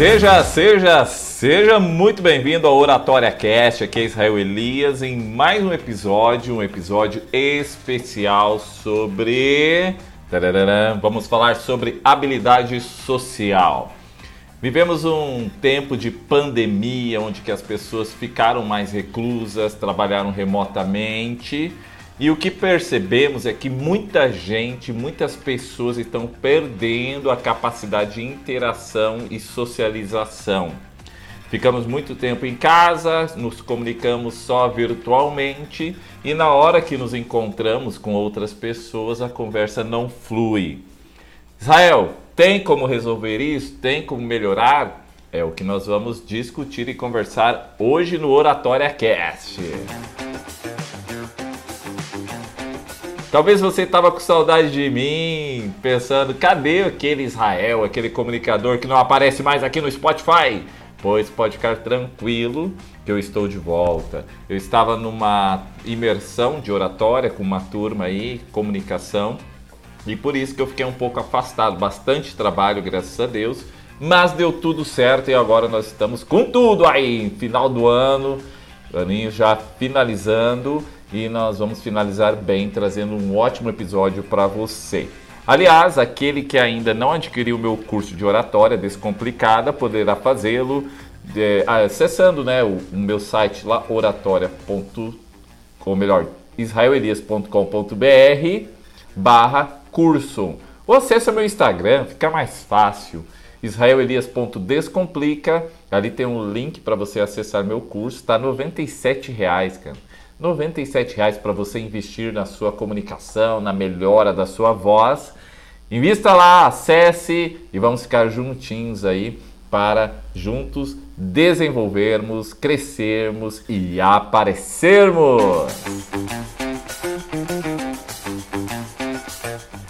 Seja, seja, seja muito bem-vindo ao Oratória Cast, aqui é Israel Elias, em mais um episódio, um episódio especial sobre. Vamos falar sobre habilidade social. Vivemos um tempo de pandemia onde que as pessoas ficaram mais reclusas, trabalharam remotamente e o que percebemos é que muita gente, muitas pessoas estão perdendo a capacidade de interação e socialização. Ficamos muito tempo em casa, nos comunicamos só virtualmente e na hora que nos encontramos com outras pessoas a conversa não flui. Israel, tem como resolver isso? Tem como melhorar? É o que nós vamos discutir e conversar hoje no Oratória Cast. Talvez você estava com saudade de mim, pensando, cadê aquele Israel, aquele comunicador que não aparece mais aqui no Spotify? Pois pode ficar tranquilo que eu estou de volta. Eu estava numa imersão de oratória com uma turma aí, comunicação, e por isso que eu fiquei um pouco afastado, bastante trabalho, graças a Deus, mas deu tudo certo e agora nós estamos com tudo aí, final do ano, aninho já finalizando e nós vamos finalizar bem trazendo um ótimo episódio para você. Aliás, aquele que ainda não adquiriu o meu curso de oratória descomplicada poderá fazê-lo é, acessando né, o, o, meu site lá oratória. melhor, israelelias.com.br barra curso. Ou acesse meu Instagram, fica mais fácil. israelelias.descomplica. Ali tem um link para você acessar meu curso. Está 97 reais, cara. 97 reais para você investir na sua comunicação, na melhora da sua voz. Invista lá, acesse e vamos ficar juntinhos aí para juntos desenvolvermos, crescermos e aparecermos.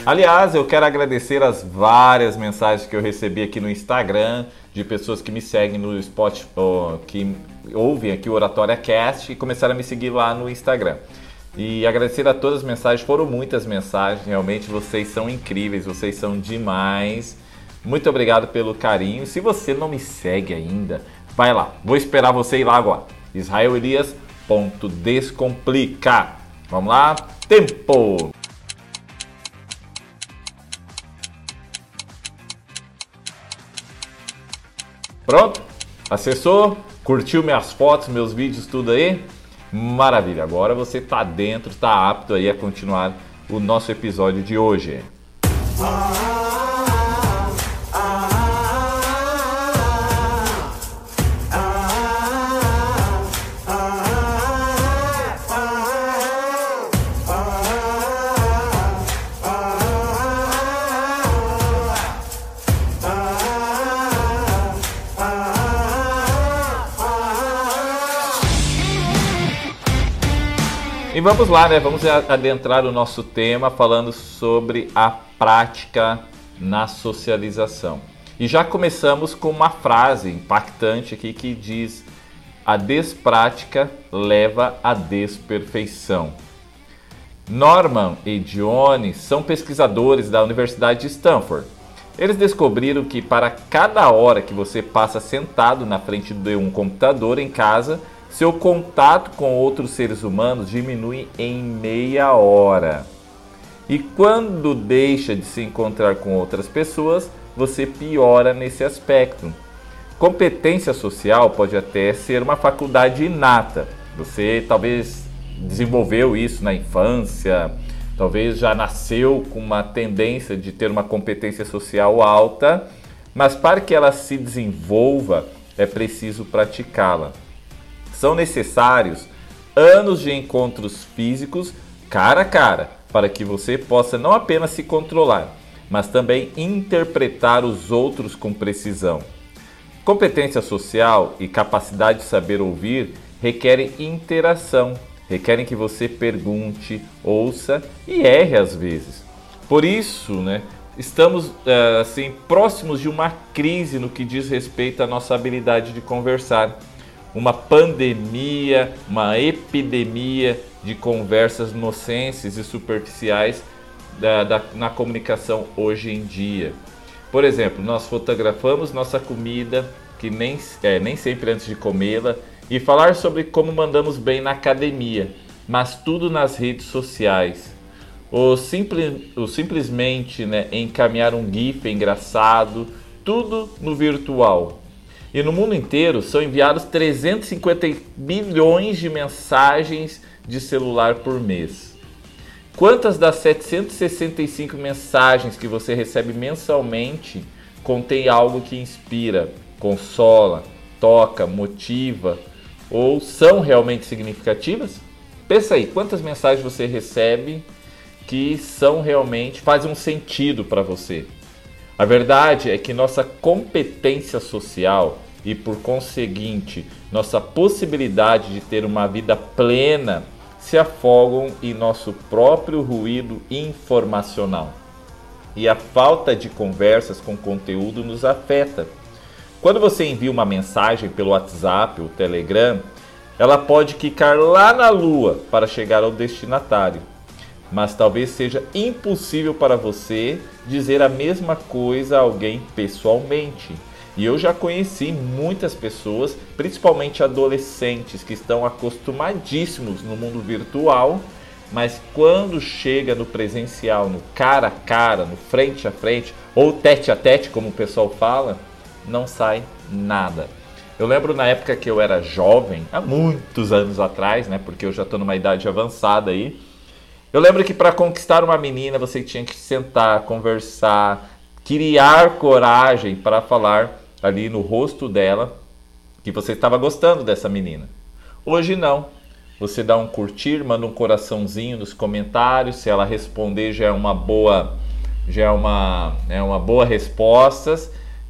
Aliás, eu quero agradecer as várias mensagens que eu recebi aqui no Instagram de pessoas que me seguem no Spotify, que ouvem aqui o Oratória Cast e começaram a me seguir lá no Instagram. E agradecer a todas as mensagens, foram muitas mensagens, realmente vocês são incríveis, vocês são demais. Muito obrigado pelo carinho. Se você não me segue ainda, vai lá. Vou esperar você ir lá agora. israelelias.descomplica. Vamos lá? Tempo! Pronto? Acessou? Curtiu minhas fotos, meus vídeos, tudo aí? Maravilha, agora você está dentro, está apto aí a continuar o nosso episódio de hoje. E vamos lá, né? Vamos adentrar o nosso tema falando sobre a prática na socialização. E já começamos com uma frase impactante aqui que diz: a desprática leva à desperfeição. Norman e Dione são pesquisadores da Universidade de Stanford. Eles descobriram que para cada hora que você passa sentado na frente de um computador em casa, seu contato com outros seres humanos diminui em meia hora. E quando deixa de se encontrar com outras pessoas, você piora nesse aspecto. Competência social pode até ser uma faculdade inata. Você talvez desenvolveu isso na infância, talvez já nasceu com uma tendência de ter uma competência social alta, mas para que ela se desenvolva é preciso praticá-la são necessários anos de encontros físicos cara a cara para que você possa não apenas se controlar, mas também interpretar os outros com precisão. Competência social e capacidade de saber ouvir requerem interação, requerem que você pergunte, ouça e erre às vezes. Por isso, né, estamos eh, assim próximos de uma crise no que diz respeito à nossa habilidade de conversar uma pandemia, uma epidemia de conversas nonsenses e superficiais da, da, na comunicação hoje em dia. Por exemplo, nós fotografamos nossa comida, que nem, é, nem sempre antes de comê-la, e falar sobre como mandamos bem na academia, mas tudo nas redes sociais. Ou, simples, ou simplesmente né, encaminhar um GIF engraçado, tudo no virtual. E no mundo inteiro são enviados 350 bilhões de mensagens de celular por mês. Quantas das 765 mensagens que você recebe mensalmente contém algo que inspira, consola, toca, motiva ou são realmente significativas? Pensa aí, quantas mensagens você recebe que são realmente fazem um sentido para você? A verdade é que nossa competência social e, por conseguinte, nossa possibilidade de ter uma vida plena se afogam em nosso próprio ruído informacional. E a falta de conversas com conteúdo nos afeta. Quando você envia uma mensagem pelo WhatsApp ou Telegram, ela pode quicar lá na lua para chegar ao destinatário mas talvez seja impossível para você dizer a mesma coisa a alguém pessoalmente. E eu já conheci muitas pessoas, principalmente adolescentes, que estão acostumadíssimos no mundo virtual, mas quando chega no presencial, no cara a cara, no frente a frente, ou tete a tete, como o pessoal fala, não sai nada. Eu lembro na época que eu era jovem, há muitos anos atrás, né? Porque eu já estou numa idade avançada aí eu lembro que para conquistar uma menina você tinha que sentar, conversar, criar coragem para falar ali no rosto dela que você estava gostando dessa menina. Hoje não. Você dá um curtir, manda um coraçãozinho nos comentários, se ela responder já é uma boa já é uma, é uma boa resposta,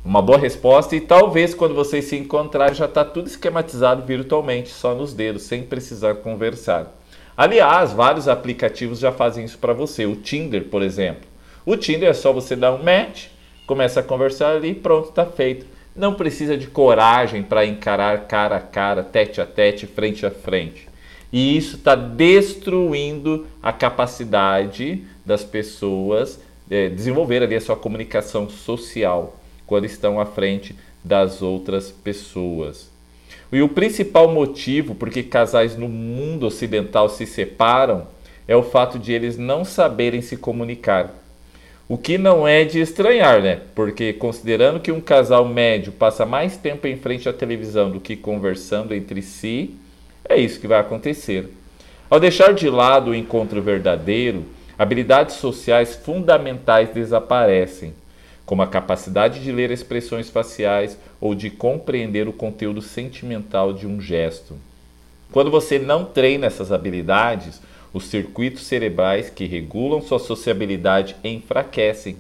uma boa resposta e talvez quando vocês se encontrar já está tudo esquematizado virtualmente, só nos dedos, sem precisar conversar. Aliás, vários aplicativos já fazem isso para você. O Tinder, por exemplo. O Tinder é só você dar um match, começa a conversar ali e pronto, está feito. Não precisa de coragem para encarar cara a cara, tete a tete, frente a frente. E isso está destruindo a capacidade das pessoas é, desenvolver ali a sua comunicação social quando estão à frente das outras pessoas. E o principal motivo por que casais no mundo ocidental se separam é o fato de eles não saberem se comunicar. O que não é de estranhar, né? Porque considerando que um casal médio passa mais tempo em frente à televisão do que conversando entre si, é isso que vai acontecer. Ao deixar de lado o encontro verdadeiro, habilidades sociais fundamentais desaparecem como a capacidade de ler expressões faciais ou de compreender o conteúdo sentimental de um gesto. Quando você não treina essas habilidades, os circuitos cerebrais que regulam sua sociabilidade enfraquecem.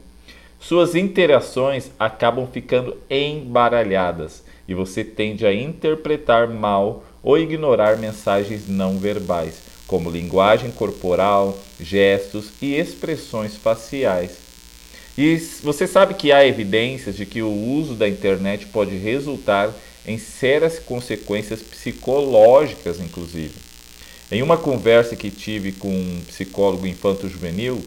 Suas interações acabam ficando embaralhadas e você tende a interpretar mal ou ignorar mensagens não verbais, como linguagem corporal, gestos e expressões faciais. E você sabe que há evidências de que o uso da internet pode resultar em sérias consequências psicológicas, inclusive. Em uma conversa que tive com um psicólogo infanto-juvenil,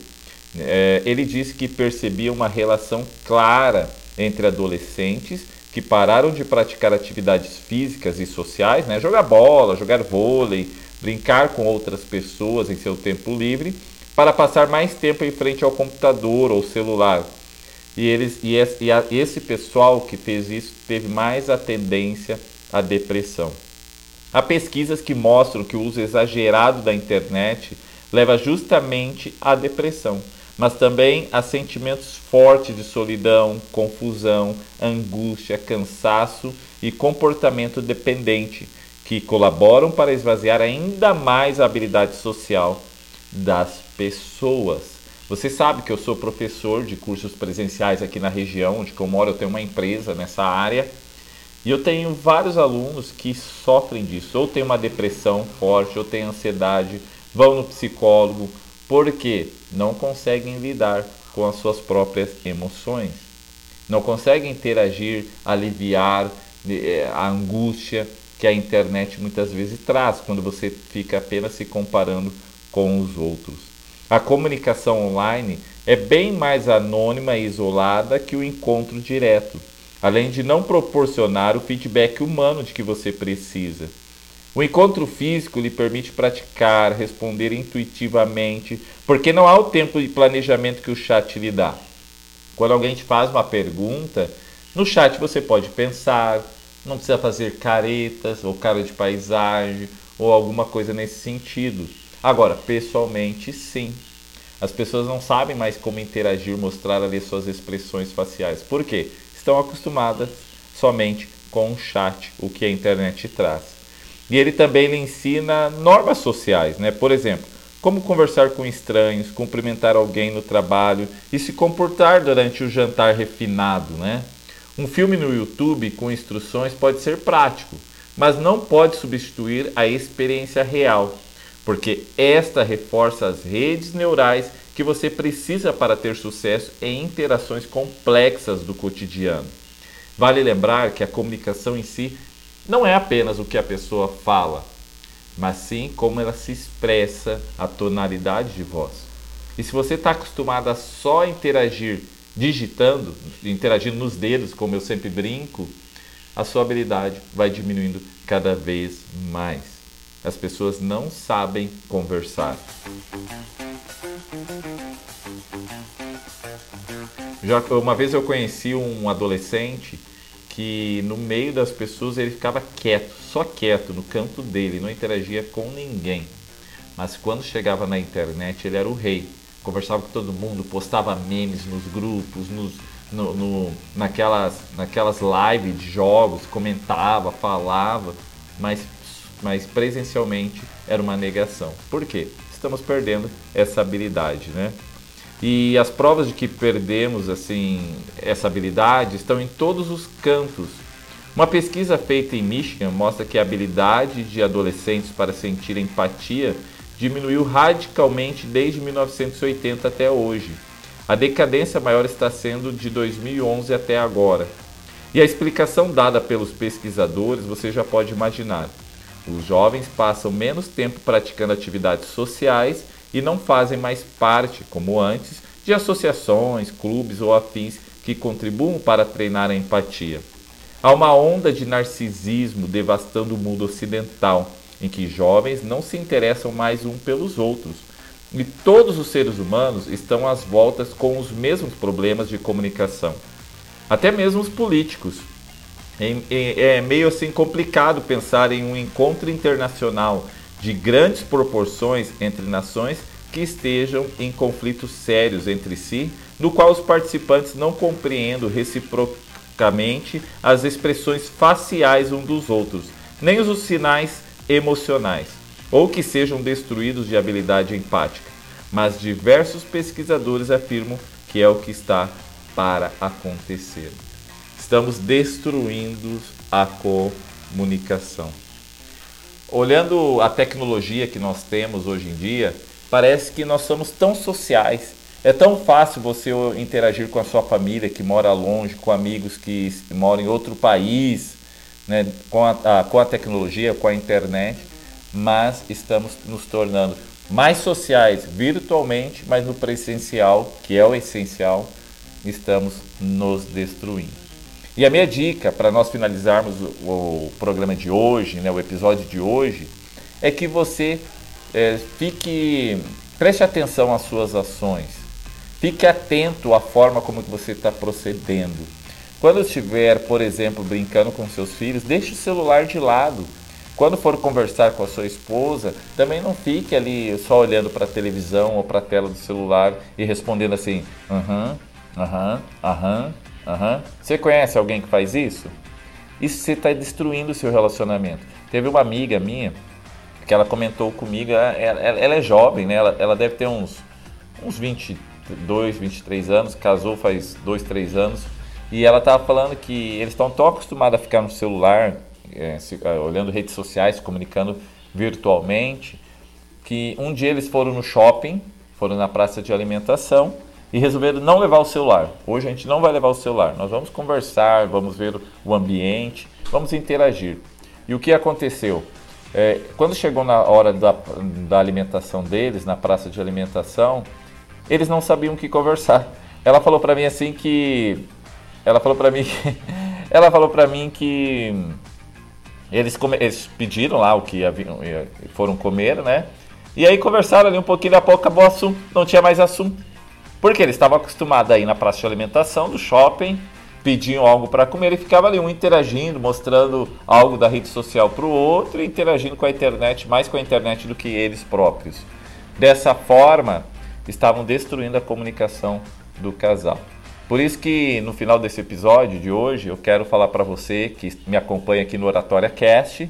é, ele disse que percebia uma relação clara entre adolescentes que pararam de praticar atividades físicas e sociais, né, jogar bola, jogar vôlei, brincar com outras pessoas em seu tempo livre, para passar mais tempo em frente ao computador ou celular. E, eles, e, esse, e a, esse pessoal que fez isso teve mais a tendência à depressão. Há pesquisas que mostram que o uso exagerado da internet leva justamente à depressão, mas também a sentimentos fortes de solidão, confusão, angústia, cansaço e comportamento dependente, que colaboram para esvaziar ainda mais a habilidade social das pessoas. Você sabe que eu sou professor de cursos presenciais aqui na região onde eu moro, eu tenho uma empresa nessa área. E eu tenho vários alunos que sofrem disso, ou tem uma depressão forte, ou tem ansiedade, vão no psicólogo, porque não conseguem lidar com as suas próprias emoções. Não conseguem interagir, aliviar eh, a angústia que a internet muitas vezes traz quando você fica apenas se comparando com os outros. A comunicação online é bem mais anônima e isolada que o encontro direto, além de não proporcionar o feedback humano de que você precisa. O encontro físico lhe permite praticar, responder intuitivamente, porque não há o tempo de planejamento que o chat lhe dá. Quando alguém te faz uma pergunta, no chat você pode pensar, não precisa fazer caretas ou cara de paisagem ou alguma coisa nesse sentido. Agora, pessoalmente, sim. As pessoas não sabem mais como interagir, mostrar ali suas expressões faciais. Por quê? Estão acostumadas somente com o chat, o que a internet traz. E ele também lhe ensina normas sociais, né? Por exemplo, como conversar com estranhos, cumprimentar alguém no trabalho e se comportar durante o jantar refinado, né? Um filme no YouTube com instruções pode ser prático, mas não pode substituir a experiência real porque esta reforça as redes neurais que você precisa para ter sucesso em interações complexas do cotidiano. Vale lembrar que a comunicação em si não é apenas o que a pessoa fala, mas sim como ela se expressa, a tonalidade de voz. E se você está acostumado a só interagir digitando, interagindo nos dedos, como eu sempre brinco, a sua habilidade vai diminuindo cada vez mais. As pessoas não sabem conversar. Já uma vez eu conheci um adolescente que no meio das pessoas ele ficava quieto, só quieto no canto dele, não interagia com ninguém. Mas quando chegava na internet ele era o rei, conversava com todo mundo, postava memes nos grupos, nos, no, no, naquelas, naquelas lives de jogos, comentava, falava, mas mas presencialmente era uma negação. Por quê? Estamos perdendo essa habilidade, né? E as provas de que perdemos assim essa habilidade estão em todos os cantos. Uma pesquisa feita em Michigan mostra que a habilidade de adolescentes para sentir empatia diminuiu radicalmente desde 1980 até hoje. A decadência maior está sendo de 2011 até agora. E a explicação dada pelos pesquisadores você já pode imaginar. Os jovens passam menos tempo praticando atividades sociais e não fazem mais parte, como antes, de associações, clubes ou afins que contribuam para treinar a empatia. Há uma onda de narcisismo devastando o mundo ocidental, em que jovens não se interessam mais um pelos outros. E todos os seres humanos estão às voltas com os mesmos problemas de comunicação. Até mesmo os políticos, é, é meio assim complicado pensar em um encontro internacional de grandes proporções entre nações que estejam em conflitos sérios entre si, no qual os participantes não compreendam reciprocamente as expressões faciais um dos outros, nem os sinais emocionais, ou que sejam destruídos de habilidade empática. Mas diversos pesquisadores afirmam que é o que está para acontecer. Estamos destruindo a comunicação. Olhando a tecnologia que nós temos hoje em dia, parece que nós somos tão sociais. É tão fácil você interagir com a sua família que mora longe, com amigos que moram em outro país, né, com, a, a, com a tecnologia, com a internet, mas estamos nos tornando mais sociais virtualmente, mas no presencial, que é o essencial, estamos nos destruindo. E a minha dica para nós finalizarmos o, o, programa de hoje, né, o episódio de hoje, é que você é, fique, preste atenção às suas ações, fique atento à forma como você está procedendo. Quando estiver, por exemplo, brincando com seus filhos, deixe o celular de lado. Quando for conversar com a sua esposa, também não fique ali só olhando para a televisão ou para a tela do celular e respondendo assim, aham, aham, aham, Uhum. Você conhece alguém que faz isso? Isso você está destruindo o seu relacionamento. Teve uma amiga minha que ela comentou comigo, ela, ela, ela é jovem, né? Ela, ela, deve ter uns, uns 22, 23 anos, casou faz 2, 3 anos, e ela estava falando que eles estão tão acostumados a ficar no celular, é, se, é, olhando redes sociais, comunicando virtualmente, que um dia eles foram no shopping, foram na praça de alimentação, e resolveram não levar o celular. Hoje a gente não vai levar o celular, nós vamos conversar, vamos ver o ambiente, vamos interagir. E o que aconteceu? É, quando chegou na hora da, da alimentação deles, na praça de alimentação, eles não sabiam o que conversar. Ela falou para mim assim que ela falou para mim que, ela falou para mim que eles, come, eles pediram lá o que haviam, foram comer, né? E aí conversaram ali um pouquinho, daqui a pouco acabou o assunto, não tinha mais assunto. Porque eles estavam acostumados a ir na praça de alimentação do shopping, pediam algo para comer e ficava ali um interagindo, mostrando algo da rede social para o outro e interagindo com a internet, mais com a internet do que eles próprios. Dessa forma, estavam destruindo a comunicação do casal. Por isso que no final desse episódio de hoje eu quero falar para você que me acompanha aqui no Oratória Cast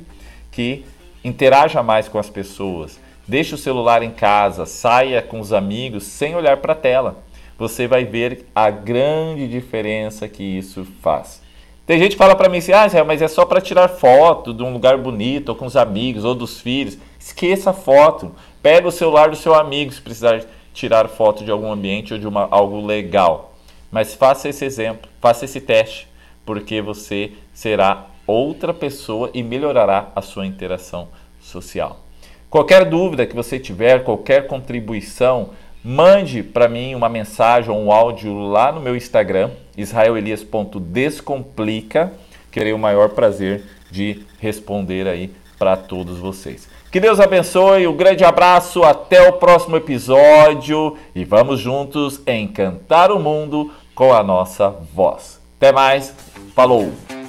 que interaja mais com as pessoas. Deixe o celular em casa, saia com os amigos sem olhar para a tela. Você vai ver a grande diferença que isso faz. Tem gente que fala para mim assim: "Ah, mas é só para tirar foto de um lugar bonito ou com os amigos ou dos filhos". Esqueça a foto. Pega o celular do seu amigo se precisar tirar foto de algum ambiente ou de uma, algo legal. Mas faça esse exemplo, faça esse teste, porque você será outra pessoa e melhorará a sua interação social. Qualquer dúvida que você tiver, qualquer contribuição, mande para mim uma mensagem ou um áudio lá no meu Instagram, israelelias.descomplica. Terei o maior prazer de responder aí para todos vocês. Que Deus abençoe, um grande abraço, até o próximo episódio e vamos juntos encantar o mundo com a nossa voz. Até mais, falou!